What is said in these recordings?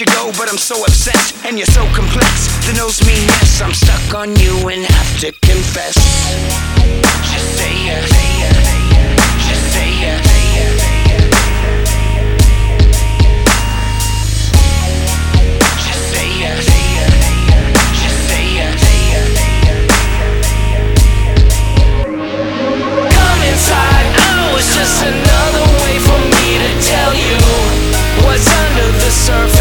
you go, but I'm so obsessed, and you're so complex. The nose me yes, I'm stuck on you and have to confess. Just say yeah, say yeah, just say yeah. Inside, I was just another way for me to tell you what's under the surface.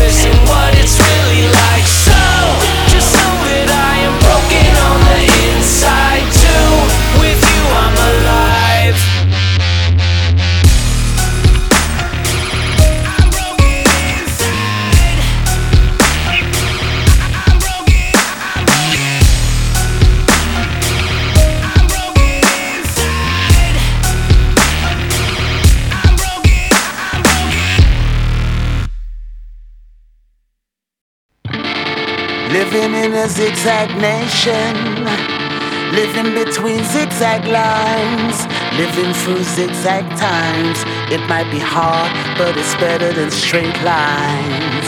Living in a zigzag nation, living between zigzag lines, living through zigzag times. It might be hard, but it's better than straight lines.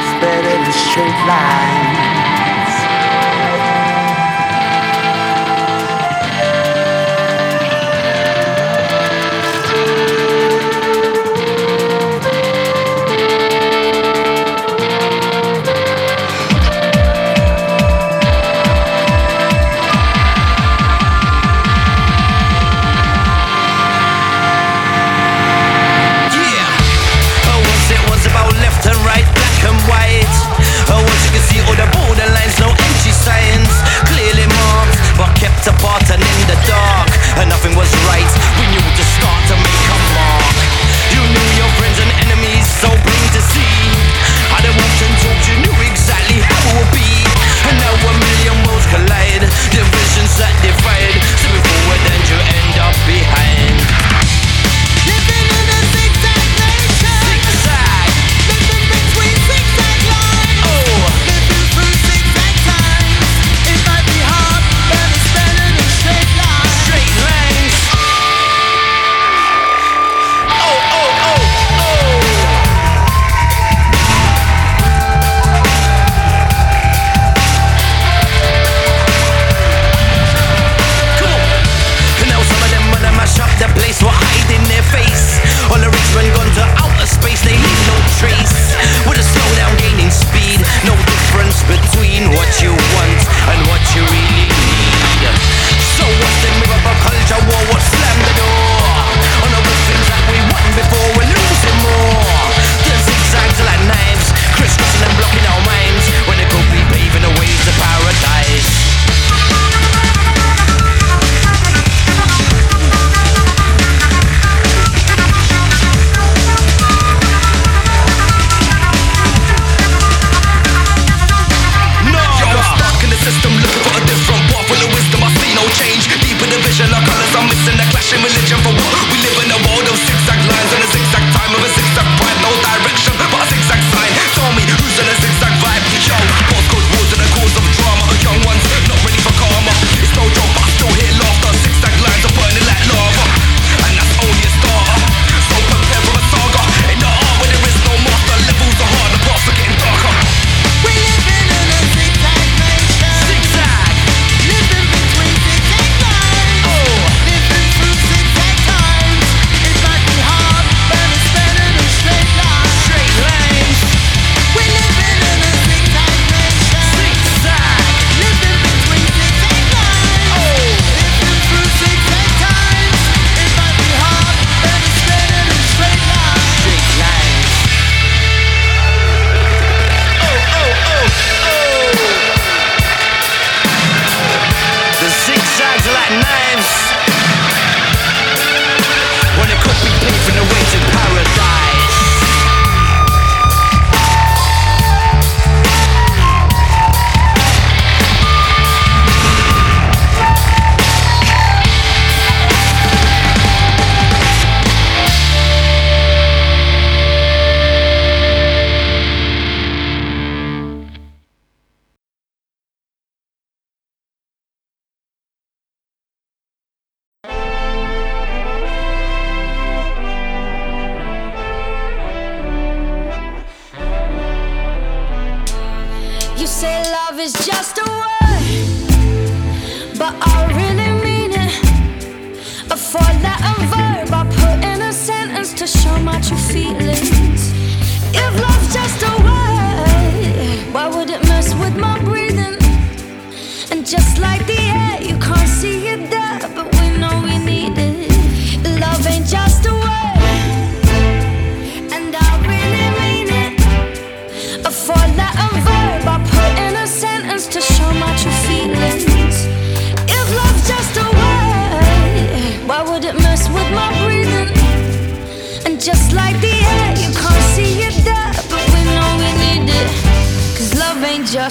It's better than straight lines. apart and in the dark. And nothing was right. We knew at the start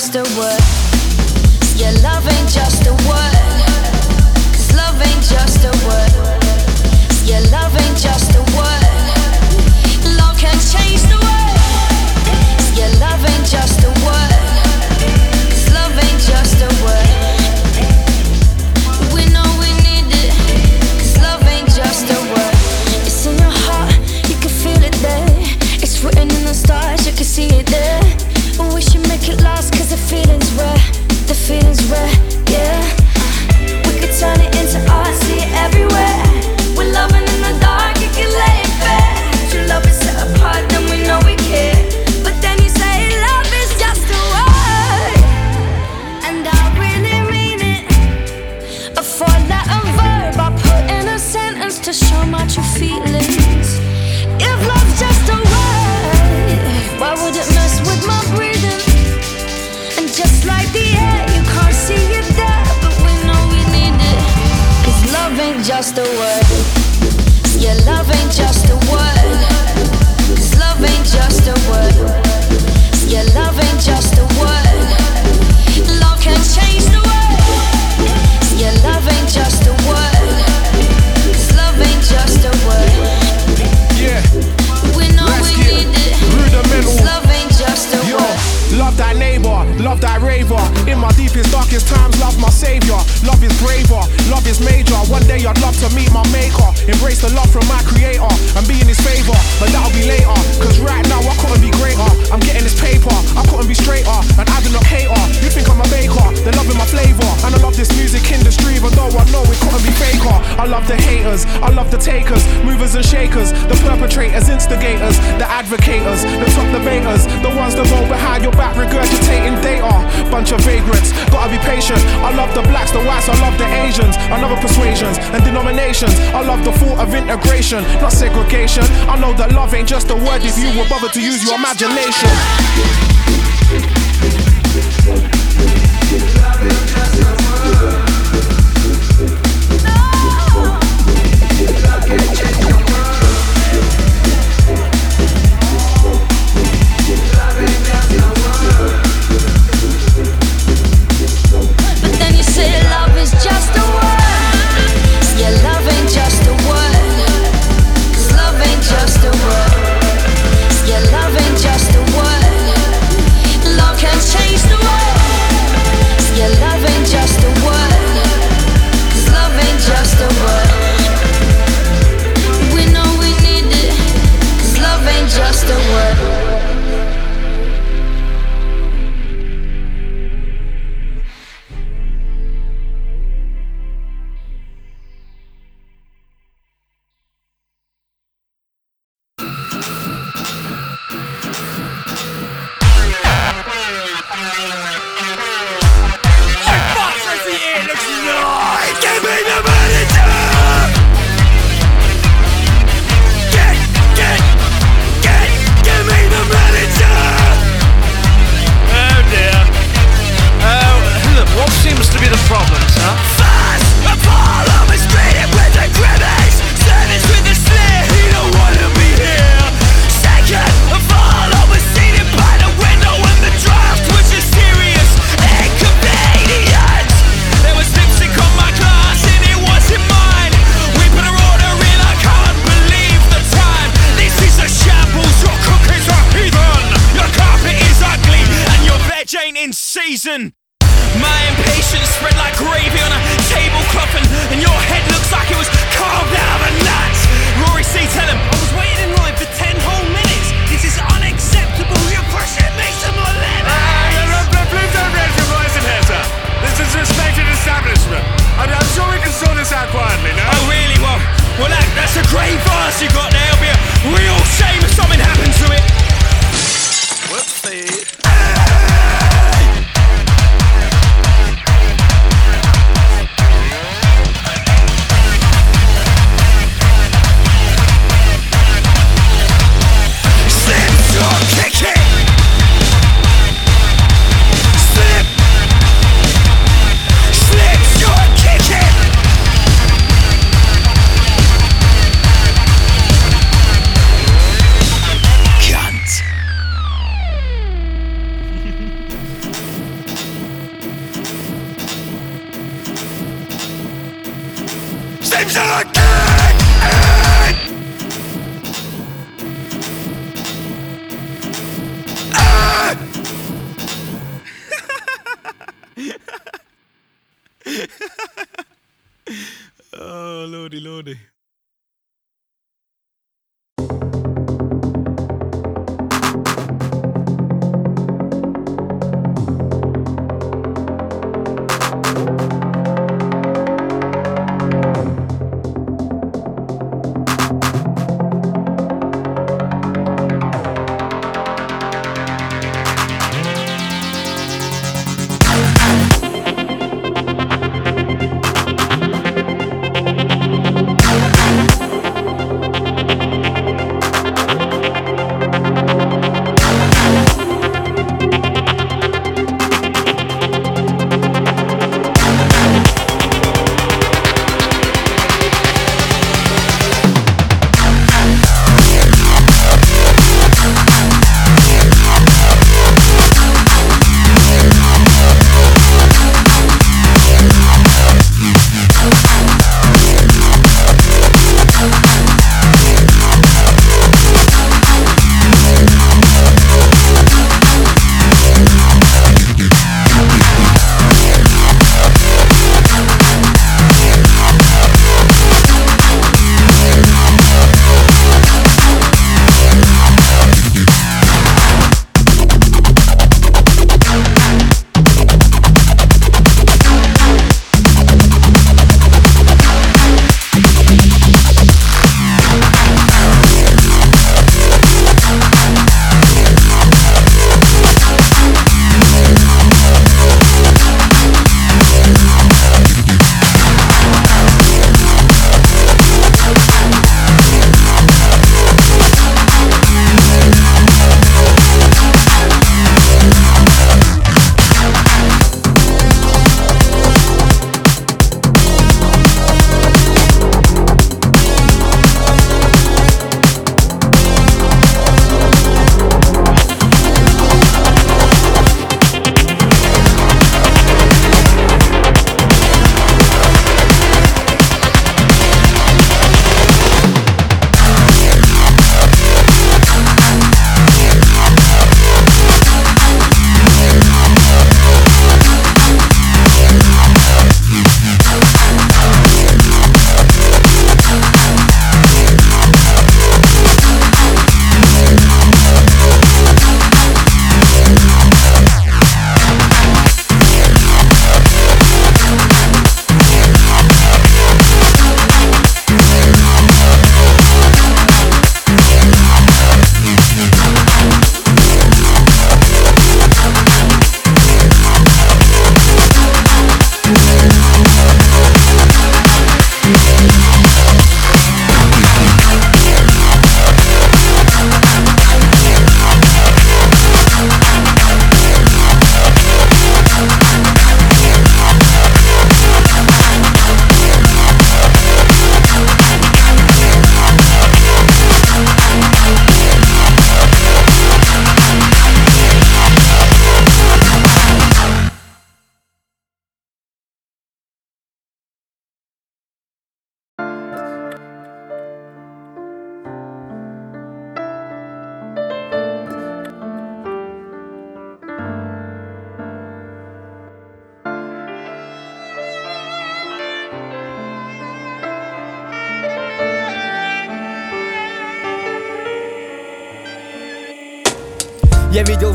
just a word. I love the haters, I love the takers, movers and shakers, the perpetrators, instigators, the advocates, the top debaters, the ones that roll behind your back regurgitating data. Bunch of vagrants, gotta be patient. I love the blacks, the whites, I love the Asians, I love persuasions and denominations. I love the thought of integration, not segregation. I know that love ain't just a word if you were bothered to use your imagination. Change.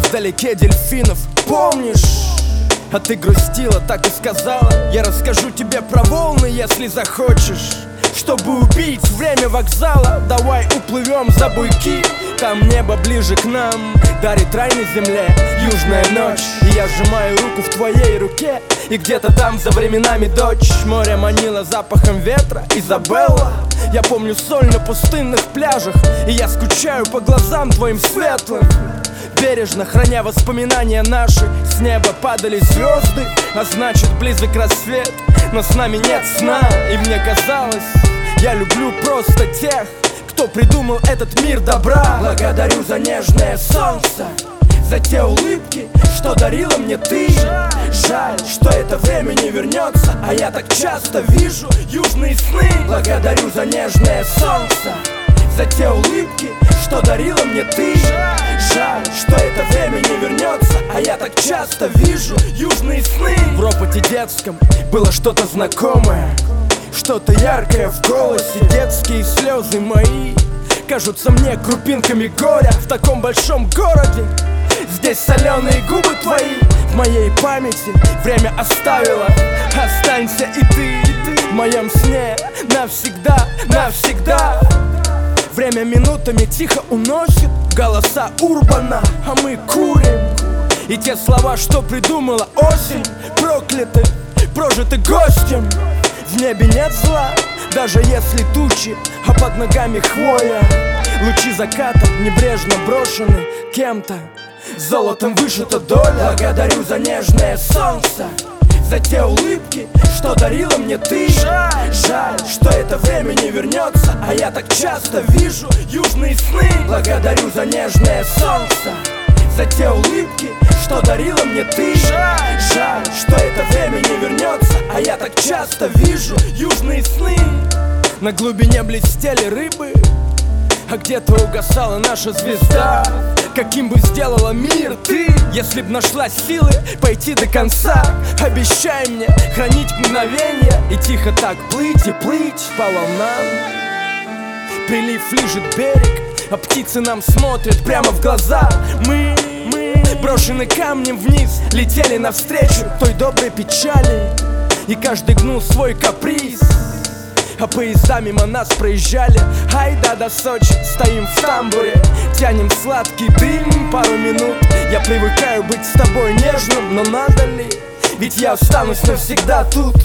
Вдалеке дельфинов, помнишь? А ты грустила, так и сказала. Я расскажу тебе про волны, если захочешь. Чтобы убить время вокзала Давай уплывем за буйки. Там небо ближе к нам Дарит рай на земле. Южная ночь И я сжимаю руку в твоей руке. И где-то там за временами дочь. Море манило запахом ветра. Изабелла Я помню соль на пустынных пляжах. И я скучаю по глазам твоим светлым Бережно храня воспоминания наши. С неба падали звезды А значит близок рассвет. Но с нами нет сна И мне казалось Я люблю просто тех Кто придумал этот мир добра. Благодарю за нежное солнце за те улыбки, что дарила мне ты. Жаль, что это время не вернется А я так часто вижу южные сны. Благодарю за нежное солнце За те улыбки, что дарила мне ты. Жаль, что это время не вернется А я так часто вижу южные сны. В ропоте детском было что-то знакомое Что-то яркое в голосе. Детские слезы мои Кажутся мне крупинками горя. В таком большом городе Здесь соленые губы твои. В моей памяти время оставило Останься и ты, и ты В моем сне навсегда, навсегда Время минутами тихо уносит голоса Урбана. А мы курим. И те слова, что придумала осень Прокляты, прожиты гостем. В небе нет зла, даже если тучи А под ногами хвоя. Лучи заката небрежно брошены кем-то. Золотом вышита доля. Благодарю за нежное солнце за те улыбки, что дарила мне ты. Жаль, что это время не вернется А я так часто вижу южные сны. Благодарю за нежное солнце За те улыбки, что дарила мне ты. Жаль, что это время не вернется А я так часто вижу южные сны. На глубине блестели рыбы а где-то угасала наша звезда Каким бы сделала мир ты. Если б нашла силы пойти до конца Обещай мне хранить мгновение И тихо так плыть и плыть по волнам. Прилив лежит берег А птицы нам смотрят прямо в глаза. Мы, мы брошены камнем вниз Летели навстречу той доброй печали. И каждый гнул свой каприз а поезда мимо нас проезжали. Ай да до Сочи, стоим в тамбуре Тянем сладкий дым пару минут Я привыкаю быть с тобой нежным, но надо ли? Ведь я останусь навсегда тут